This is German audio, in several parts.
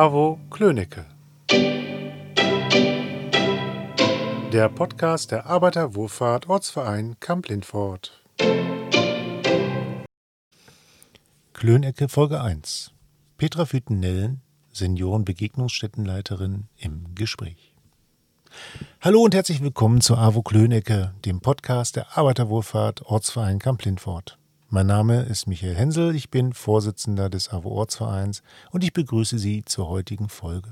Avo Klönecke. Der Podcast der Arbeiterwohlfahrt Ortsverein Kamp-Lindfort. Klönecke Folge 1. Petra Füten-Nellen, Seniorenbegegnungsstättenleiterin im Gespräch. Hallo und herzlich willkommen zu AWO Klönecke, dem Podcast der Arbeiterwohlfahrt Ortsverein Kamp-Lindfort. Mein Name ist Michael Hensel, ich bin Vorsitzender des AWO Ortsvereins und ich begrüße Sie zur heutigen Folge.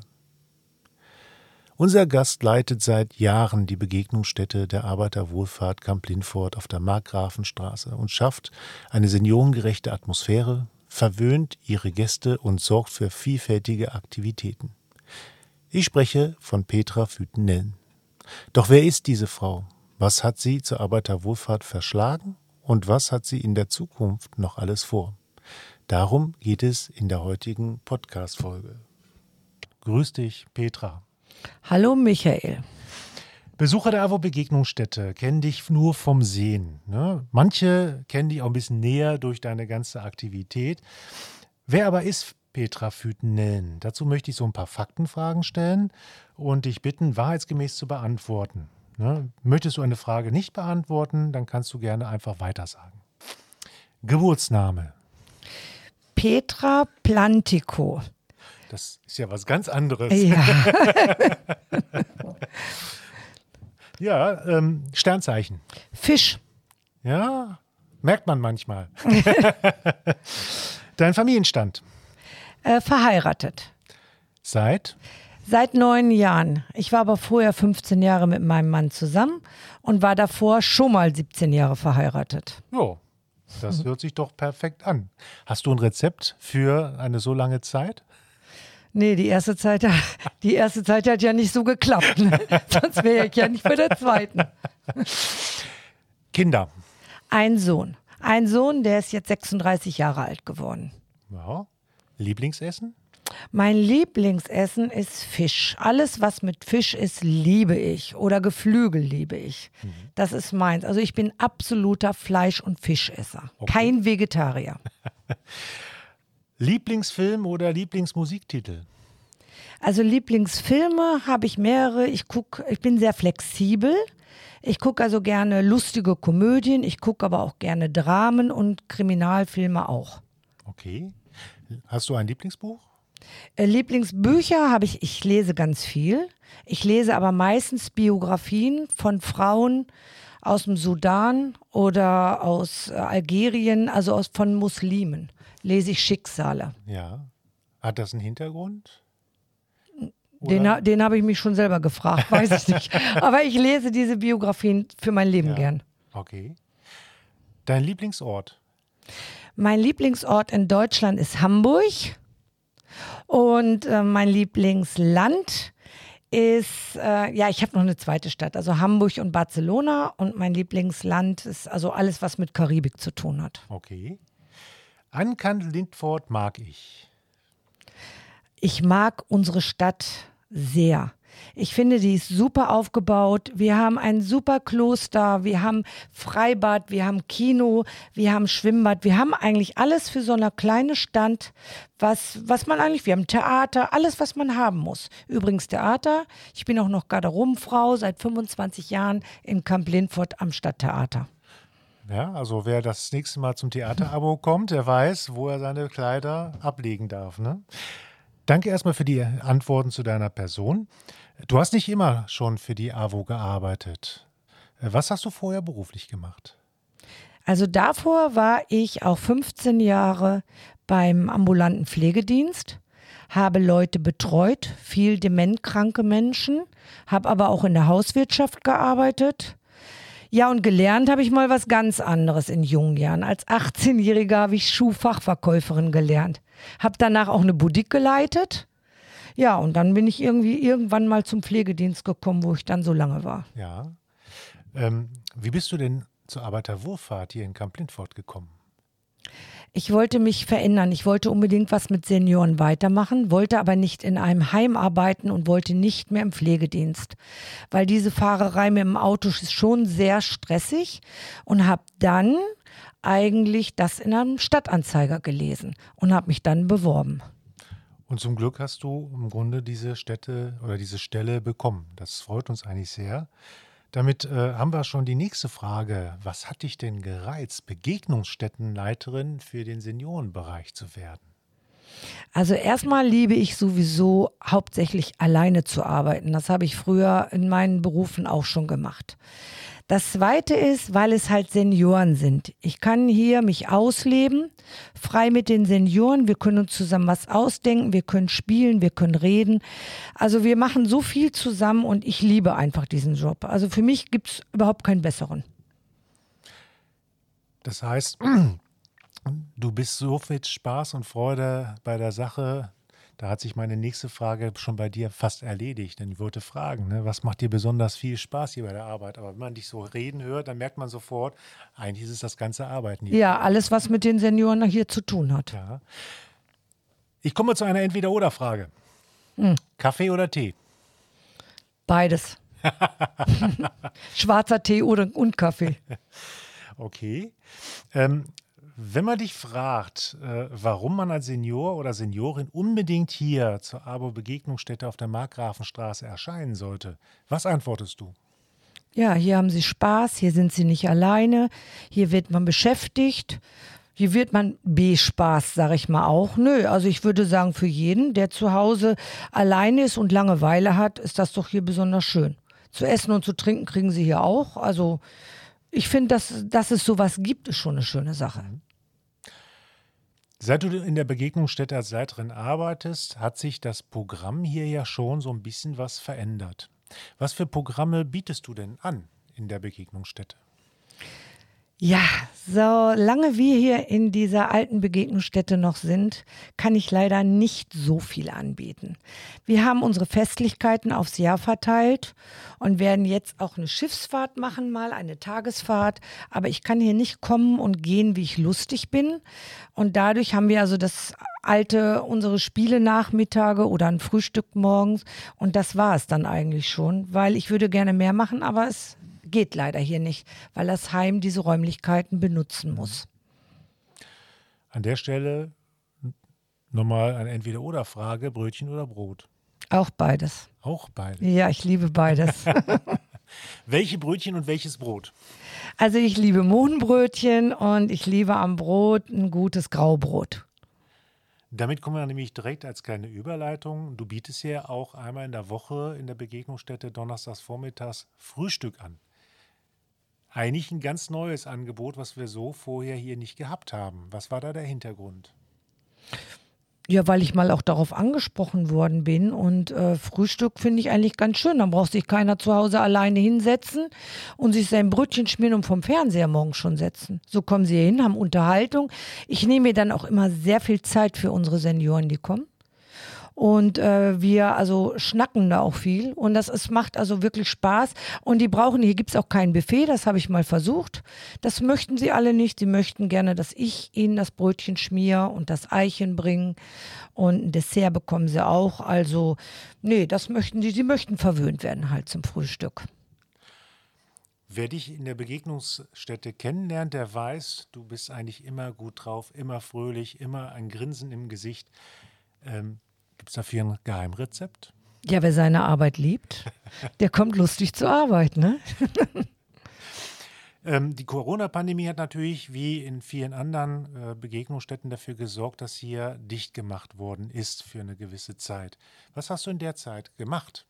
Unser Gast leitet seit Jahren die Begegnungsstätte der Arbeiterwohlfahrt Kamp Lindfort auf der Markgrafenstraße und schafft eine seniorengerechte Atmosphäre, verwöhnt ihre Gäste und sorgt für vielfältige Aktivitäten. Ich spreche von Petra Füten-Nellen. Doch wer ist diese Frau? Was hat sie zur Arbeiterwohlfahrt verschlagen und was hat sie in der Zukunft noch alles vor. Darum geht es in der heutigen Podcast-Folge. Grüß dich, Petra. Hallo, Michael. Besucher der AWO-Begegnungsstätte kennen dich nur vom Sehen. Ne? Manche kennen dich auch ein bisschen näher durch deine ganze Aktivität. Wer aber ist Petra Füten-Nellen? Dazu möchte ich so ein paar Faktenfragen stellen und dich bitten, wahrheitsgemäß zu beantworten. Ne? Möchtest du eine Frage nicht beantworten, dann kannst du gerne einfach weitersagen. Geburtsname. Petra Plantico. Das ist ja was ganz anderes. Ja, ja ähm, Sternzeichen. Fisch. Ja, merkt man manchmal. Dein Familienstand. Äh, verheiratet. Seit? Seit neun Jahren. Ich war aber vorher 15 Jahre mit meinem Mann zusammen und war davor schon mal 17 Jahre verheiratet. Jo, das hört sich doch perfekt an. Hast du ein Rezept für eine so lange Zeit? Nee, die erste Zeit, die erste Zeit hat ja nicht so geklappt. Ne? Sonst wäre ich ja nicht bei der zweiten. Kinder. Ein Sohn. Ein Sohn, der ist jetzt 36 Jahre alt geworden. Ja. Lieblingsessen? Mein Lieblingsessen ist Fisch. Alles, was mit Fisch ist, liebe ich. Oder Geflügel liebe ich. Das ist meins. Also ich bin absoluter Fleisch- und Fischesser. Okay. Kein Vegetarier. Lieblingsfilm oder Lieblingsmusiktitel? Also Lieblingsfilme habe ich mehrere. Ich guck, ich bin sehr flexibel. Ich gucke also gerne lustige Komödien. Ich gucke aber auch gerne Dramen und Kriminalfilme auch. Okay. Hast du ein Lieblingsbuch? Äh, Lieblingsbücher habe ich, ich lese ganz viel. Ich lese aber meistens Biografien von Frauen aus dem Sudan oder aus äh, Algerien, also aus, von Muslimen. Lese ich Schicksale. Ja. Hat das einen Hintergrund? Den, Oder- den habe ich mich schon selber gefragt, weiß ich nicht. Aber ich lese diese Biografien für mein Leben Ja. gern. Okay. Dein Lieblingsort? Mein Lieblingsort in Deutschland ist Hamburg. Und äh, mein Lieblingsland ist, äh, ja, ich habe noch eine zweite Stadt, also Hamburg und Barcelona. Und mein Lieblingsland ist also alles, was mit Karibik zu tun hat. Okay. Ankant Lindfort mag ich. Ich mag unsere Stadt sehr. Ich finde, die ist super aufgebaut. Wir haben ein super Kloster, wir haben Freibad, wir haben Kino, wir haben Schwimmbad. Wir haben eigentlich alles für so eine kleine Stadt, was, was man eigentlich, wir haben Theater, alles, was man haben muss. Übrigens Theater. Ich bin auch noch Garderobenfrau seit 25 Jahren in Kamp Lindfort am Stadttheater. Ja, also wer das nächste Mal zum Theaterabo kommt, der weiß, wo er seine Kleider ablegen darf. Ne? Danke erstmal für die Antworten zu deiner Person. Du hast nicht immer schon für die AWO gearbeitet. Äh, Was hast du vorher beruflich gemacht? Also davor war ich auch 15 Jahre beim ambulanten Pflegedienst, habe Leute betreut, viel dementkranke Menschen, habe aber auch in der Hauswirtschaft gearbeitet. Ja, und gelernt habe ich mal was ganz anderes in jungen Jahren. Als 18-Jähriger habe ich Schuhfachverkäuferin gelernt. Habe danach auch eine Boutique geleitet. Ja, und dann bin ich irgendwie irgendwann mal zum Pflegedienst gekommen, wo ich dann so lange war. Ja. Ähm, wie bist du denn zur Arbeiterwohlfahrt hier in Kamp-Lindfort gekommen? Ich wollte mich verändern. Ich wollte unbedingt was mit Senioren weitermachen, wollte aber nicht in einem Heim arbeiten und wollte nicht mehr im Pflegedienst, weil diese Fahrerei mit dem Auto ist schon sehr stressig und habe dann eigentlich das in einem Stadtanzeiger gelesen und habe mich dann beworben. Und zum Glück hast du im Grunde diese Stätte oder diese Stelle bekommen. Das freut uns eigentlich sehr. Damit äh, haben wir schon die nächste Frage. Was hat dich denn gereizt, Begegnungsstättenleiterin für den Seniorenbereich zu werden? Also erstmal liebe ich sowieso hauptsächlich alleine zu arbeiten. Das habe ich früher in meinen Berufen auch schon gemacht. Das zweite ist, weil es halt Senioren sind. Ich kann hier mich ausleben, frei mit den Senioren. Wir können uns zusammen was ausdenken, wir können spielen, wir können reden. Also wir machen so viel zusammen und ich liebe einfach diesen Job. Also für mich gibt es überhaupt keinen besseren. Das heißt, du bist so viel Spaß und Freude bei der Sache, da hat sich meine nächste Frage schon bei dir fast erledigt, denn ich wollte fragen, ne, was macht dir besonders viel Spaß hier bei der Arbeit? Aber wenn man dich so reden hört, dann merkt man sofort, eigentlich ist es das ganze Arbeiten hier. Ja, alles, was mit den Senioren hier zu tun hat. Ja. Ich komme zu einer Entweder-Oder-Frage. Hm. Kaffee oder Tee? Beides. Schwarzer Tee oder, und Kaffee. Okay. Ähm, wenn man dich fragt, äh, warum man als Senior oder Seniorin unbedingt hier zur Abo-Begegnungsstätte auf der Markgrafenstraße erscheinen sollte, was antwortest du? Ja, hier haben sie Spaß, hier sind sie nicht alleine, hier wird man beschäftigt, hier wird man B-Spaß, sag ich mal auch. Nö, also ich würde sagen, für jeden, der zu Hause alleine ist und Langeweile hat, ist das doch hier besonders schön. Zu essen und zu trinken kriegen sie hier auch. Also ich finde, dass, dass es sowas gibt, ist schon eine schöne Sache. Seit du in der Begegnungsstätte als Leiterin arbeitest, hat sich das Programm hier ja schon so ein bisschen was verändert. Was für Programme bietest du denn an in der Begegnungsstätte? Ja, solange wir hier in dieser alten Begegnungsstätte noch sind, kann ich leider nicht so viel anbieten. Wir haben unsere Festlichkeiten aufs Jahr verteilt und werden jetzt auch eine Schiffsfahrt machen, mal eine Tagesfahrt. Aber ich kann hier nicht kommen und gehen, wie ich lustig bin. Und dadurch haben wir also das alte, unsere Spiele Nachmittage oder ein Frühstück morgens. Und das war es dann eigentlich schon, weil ich würde gerne mehr machen, aber es geht leider hier nicht, weil das Heim diese Räumlichkeiten benutzen muss. An der Stelle nochmal eine Entweder-Oder-Frage: Brötchen oder Brot? Auch beides. Auch beides? Ja, ich liebe beides. Welche Brötchen und welches Brot? Also ich liebe Mohnbrötchen und ich liebe am Brot ein gutes Graubrot. Damit kommen wir nämlich direkt als kleine Überleitung. Du bietest ja auch einmal in der Woche in der Begegnungsstätte donnerstags vormittags Frühstück an eigentlich ein ganz neues Angebot, was wir so vorher hier nicht gehabt haben. Was war da der Hintergrund? Ja, weil ich mal auch darauf angesprochen worden bin. Und äh, Frühstück finde ich eigentlich ganz schön. Dann braucht sich keiner zu Hause alleine hinsetzen und sich sein Brötchen schmieren und vom Fernseher morgen schon setzen. So kommen sie hin, haben Unterhaltung. Ich nehme mir dann auch immer sehr viel Zeit für unsere Senioren, die kommen. Und äh, wir also schnacken da auch viel. Und das ist, macht also wirklich Spaß. Und die brauchen, hier gibt es auch kein Buffet, das habe ich mal versucht. Das möchten sie alle nicht. Sie möchten gerne, dass ich ihnen das Brötchen schmier und das Eichen bringe. Und ein Dessert bekommen sie auch. Also, nee, das möchten sie. Sie möchten verwöhnt werden halt zum Frühstück. Wer dich in der Begegnungsstätte kennenlernt, der weiß, du bist eigentlich immer gut drauf, immer fröhlich, immer ein Grinsen im Gesicht. Ähm, Gibt es dafür ein Geheimrezept? Ja, wer seine Arbeit liebt, der kommt lustig zur Arbeit, ne? ähm, die Corona-Pandemie hat natürlich wie in vielen anderen äh, Begegnungsstätten dafür gesorgt, dass hier dicht gemacht worden ist für eine gewisse Zeit. Was hast du in der Zeit gemacht?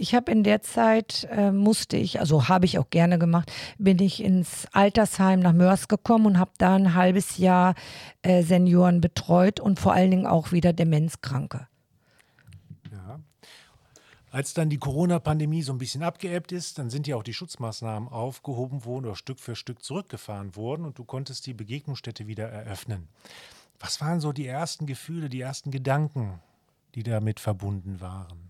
Ich habe in der Zeit, äh, musste ich, also habe ich auch gerne gemacht, bin ich ins Altersheim nach Mörs gekommen und habe da ein halbes Jahr äh, Senioren betreut und vor allen Dingen auch wieder Demenzkranke. Ja. Als dann die Corona-Pandemie so ein bisschen abgeebbt ist, dann sind ja auch die Schutzmaßnahmen aufgehoben worden oder Stück für Stück zurückgefahren worden und du konntest die Begegnungsstätte wieder eröffnen. Was waren so die ersten Gefühle, die ersten Gedanken, die damit verbunden waren?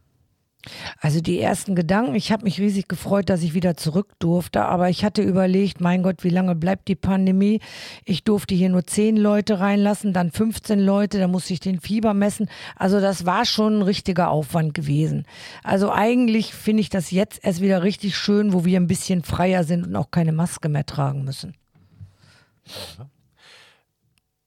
Also die ersten Gedanken, ich habe mich riesig gefreut, dass ich wieder zurück durfte, aber ich hatte überlegt, mein Gott, wie lange bleibt die Pandemie? Ich durfte hier nur zehn Leute reinlassen, dann 15 Leute, da musste ich den Fieber messen. Also das war schon ein richtiger Aufwand gewesen. Also eigentlich finde ich das jetzt erst wieder richtig schön, wo wir ein bisschen freier sind und auch keine Maske mehr tragen müssen. Ja.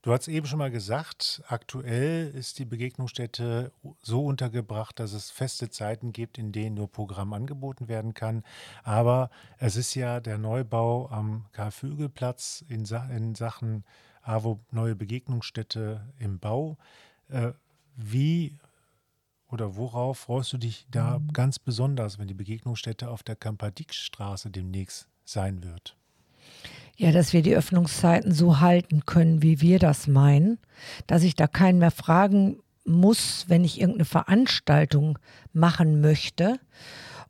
Du hast eben schon mal gesagt, aktuell ist die Begegnungsstätte so untergebracht, dass es feste Zeiten gibt, in denen nur Programm angeboten werden kann. Aber es ist ja der Neubau am Karl-Vögel-Platz in, Sa in, Sachen AWO neue Begegnungsstätte im Bau. Äh, wie oder worauf freust du dich da mhm. ganz besonders, wenn die Begegnungsstätte auf der Kampadikstraße demnächst sein wird? Ja, dass wir die Öffnungszeiten so halten können, wie wir das meinen, dass ich da keinen mehr fragen muss, wenn ich irgendeine Veranstaltung machen möchte,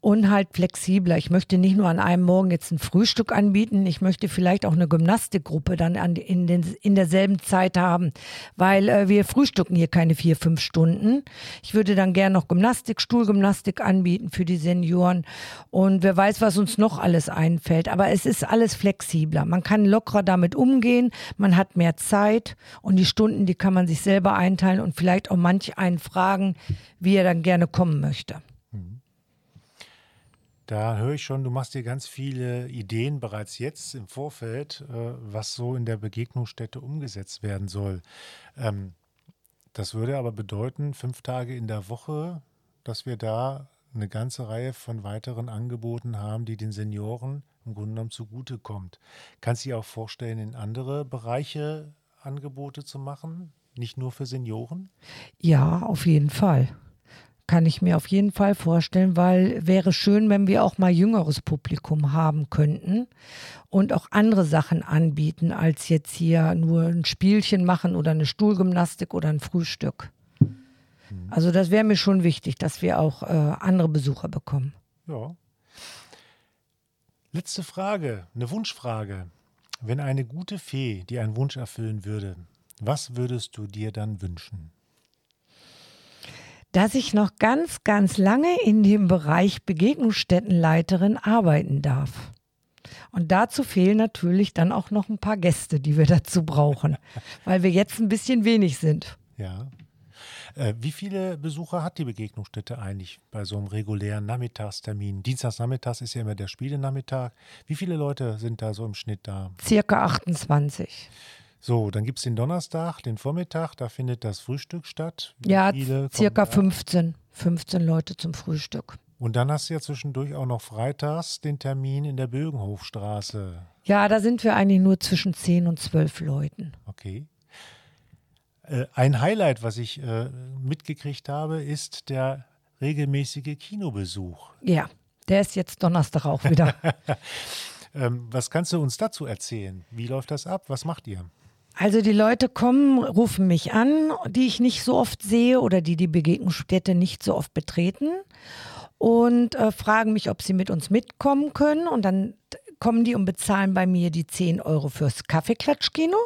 und halt flexibler. Ich möchte nicht nur an einem Morgen jetzt ein Frühstück anbieten, ich möchte vielleicht auch eine Gymnastikgruppe dann an, in, den, in derselben Zeit haben, weil äh, wir frühstücken hier keine vier, fünf Stunden. Ich würde dann gerne noch Gymnastik, Stuhlgymnastik anbieten für die Senioren und wer weiß, was uns noch alles einfällt. Aber es ist alles flexibler. Man kann lockerer damit umgehen, man hat mehr Zeit und die Stunden, die kann man sich selber einteilen und vielleicht auch manch einen fragen, wie er dann gerne kommen möchte. Da höre ich schon, du machst dir ganz viele Ideen bereits jetzt im Vorfeld, äh, was so in der Begegnungsstätte umgesetzt werden soll. Ähm, das würde aber bedeuten, fünf Tage in der Woche, dass wir da eine ganze Reihe von weiteren Angeboten haben, die den Senioren im Grunde genommen zugutekommt. Kannst du dir auch vorstellen, in andere Bereiche Angebote zu machen, nicht nur für Senioren? Ja, auf jeden Fall kann ich mir auf jeden Fall vorstellen, weil wäre schön, wenn wir auch mal jüngeres Publikum haben könnten und auch andere Sachen anbieten, als jetzt hier nur ein Spielchen machen oder eine Stuhlgymnastik oder ein Frühstück. Mhm. Also das wäre mir schon wichtig, dass wir auch äh, andere Besucher bekommen. Ja. Letzte Frage, eine Wunschfrage. Wenn eine gute Fee dir einen Wunsch erfüllen würde, was würdest du dir dann wünschen? Dass ich noch ganz, ganz lange in dem Bereich Begegnungsstättenleiterin arbeiten darf. Und dazu fehlen natürlich dann auch noch ein paar Gäste, die wir dazu brauchen, weil wir jetzt ein bisschen wenig sind. Ja. Äh, wie viele Besucher hat die Begegnungsstätte eigentlich bei so einem regulären Nachmittagstermin? Dienstagsnachmittags ist ja immer der Spielenachmittag. Wie viele Leute sind da so im Schnitt da? Circa 28. So, dann gibt es den Donnerstag, den Vormittag, da findet das Frühstück statt. Wie ja, circa 15, 15 Leute zum Frühstück. Und dann hast du ja zwischendurch auch noch freitags den Termin in der Bögenhofstraße. Ja, da sind wir eigentlich nur zwischen 10 und 12 Leuten. Okay. Äh, ein Highlight, was ich äh, mitgekriegt habe, ist der regelmäßige Kinobesuch. Ja, der ist jetzt Donnerstag auch wieder. ähm, was kannst du uns dazu erzählen? Wie läuft das ab? Was macht ihr? Also die Leute kommen, rufen mich an, die ich nicht so oft sehe oder die die Begegnungsstätte nicht so oft betreten und äh, fragen mich, ob sie mit uns mitkommen können. Und dann kommen die und bezahlen bei mir die 10 Euro fürs Kaffeeklatschkino.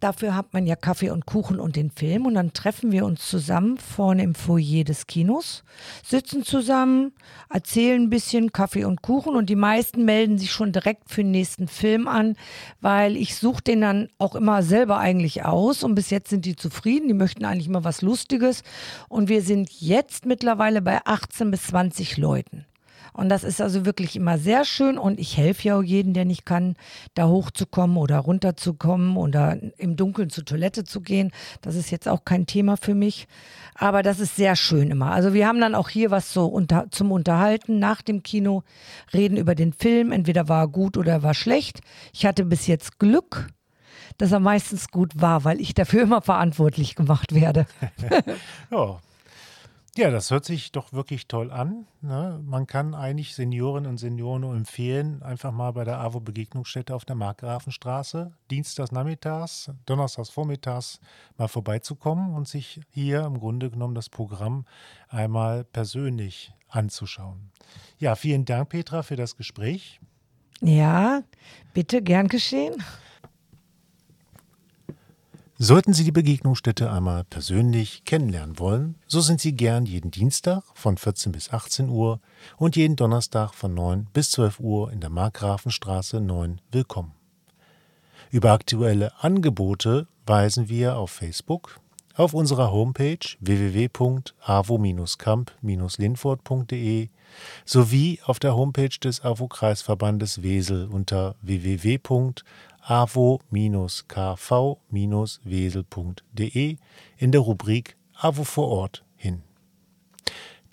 Dafür hat man ja Kaffee und Kuchen und den Film. Und dann treffen wir uns zusammen vorne im Foyer des Kinos, sitzen zusammen, erzählen ein bisschen Kaffee und Kuchen. Und die meisten melden sich schon direkt für den nächsten Film an, weil ich suche den dann auch immer selber eigentlich aus. Und bis jetzt sind die zufrieden, die möchten eigentlich immer was Lustiges. Und wir sind jetzt mittlerweile bei 18 bis 20 Leuten. Und das ist also wirklich immer sehr schön und ich helfe ja auch jedem, der nicht kann, da hochzukommen oder runterzukommen oder im Dunkeln zur Toilette zu gehen. Das ist jetzt auch kein Thema für mich. Aber das ist sehr schön immer. Also wir haben dann auch hier was so unter, zum Unterhalten nach dem Kino, reden über den Film. Entweder war er gut oder war schlecht. Ich hatte bis jetzt Glück dass er meistens gut war, weil ich dafür immer verantwortlich gemacht werde. ja, ja, das hört sich doch wirklich toll an. Ne? Man kann eigentlich Seniorinnen und Senioren nur empfehlen, einfach mal bei der AWO Begegnungsstätte auf der Markgrafenstraße, dienstags nachmittags, donnerstags vormittags mal vorbeizukommen und sich hier im Grunde genommen das Programm einmal persönlich anzuschauen. Ja, vielen Dank, Petra, für das Gespräch. Ja, bitte, gern geschehen. Sollten Sie die Begegnungsstätte einmal persönlich kennenlernen wollen, so sind Sie gern jeden Dienstag von 14 bis 18 Uhr und jeden Donnerstag von 9 bis 12 Uhr in der Markgrafenstraße 9 willkommen. Über aktuelle Angebote weisen wir auf Facebook, auf unserer Homepage www.avo-camp-linford.de sowie auf der Homepage des AWO-Kreisverbandes Wesel unter www.avo-wesel.de avo-kv-wesel.de in der Rubrik AWO vor Ort hin.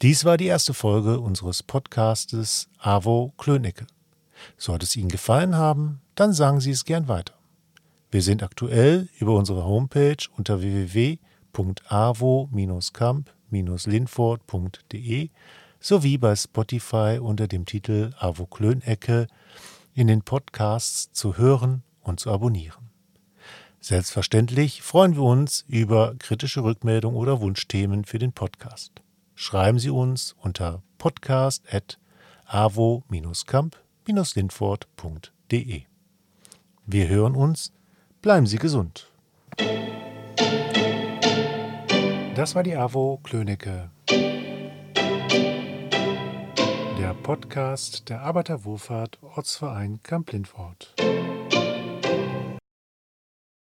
Dies war die erste Folge unseres Podcastes AWO Klönecke. Sollte es Ihnen gefallen haben, dann sagen Sie es gern weiter. Wir sind aktuell über unsere Homepage unter www.avo-camp-linford.de sowie bei Spotify unter dem Titel AWO Klönecke in den Podcasts zu hören und zu abonnieren. Selbstverständlich freuen wir uns über kritische Rückmeldungen oder Wunschthemen für den Podcast. Schreiben Sie uns unter podcast.avo-camp-lindfort.de. Wir hören uns. Bleiben Sie gesund. Das war die AWO Klönecke. Der Podcast der Arbeiterwohlfahrt Ortsverein Kamp-Lindfort.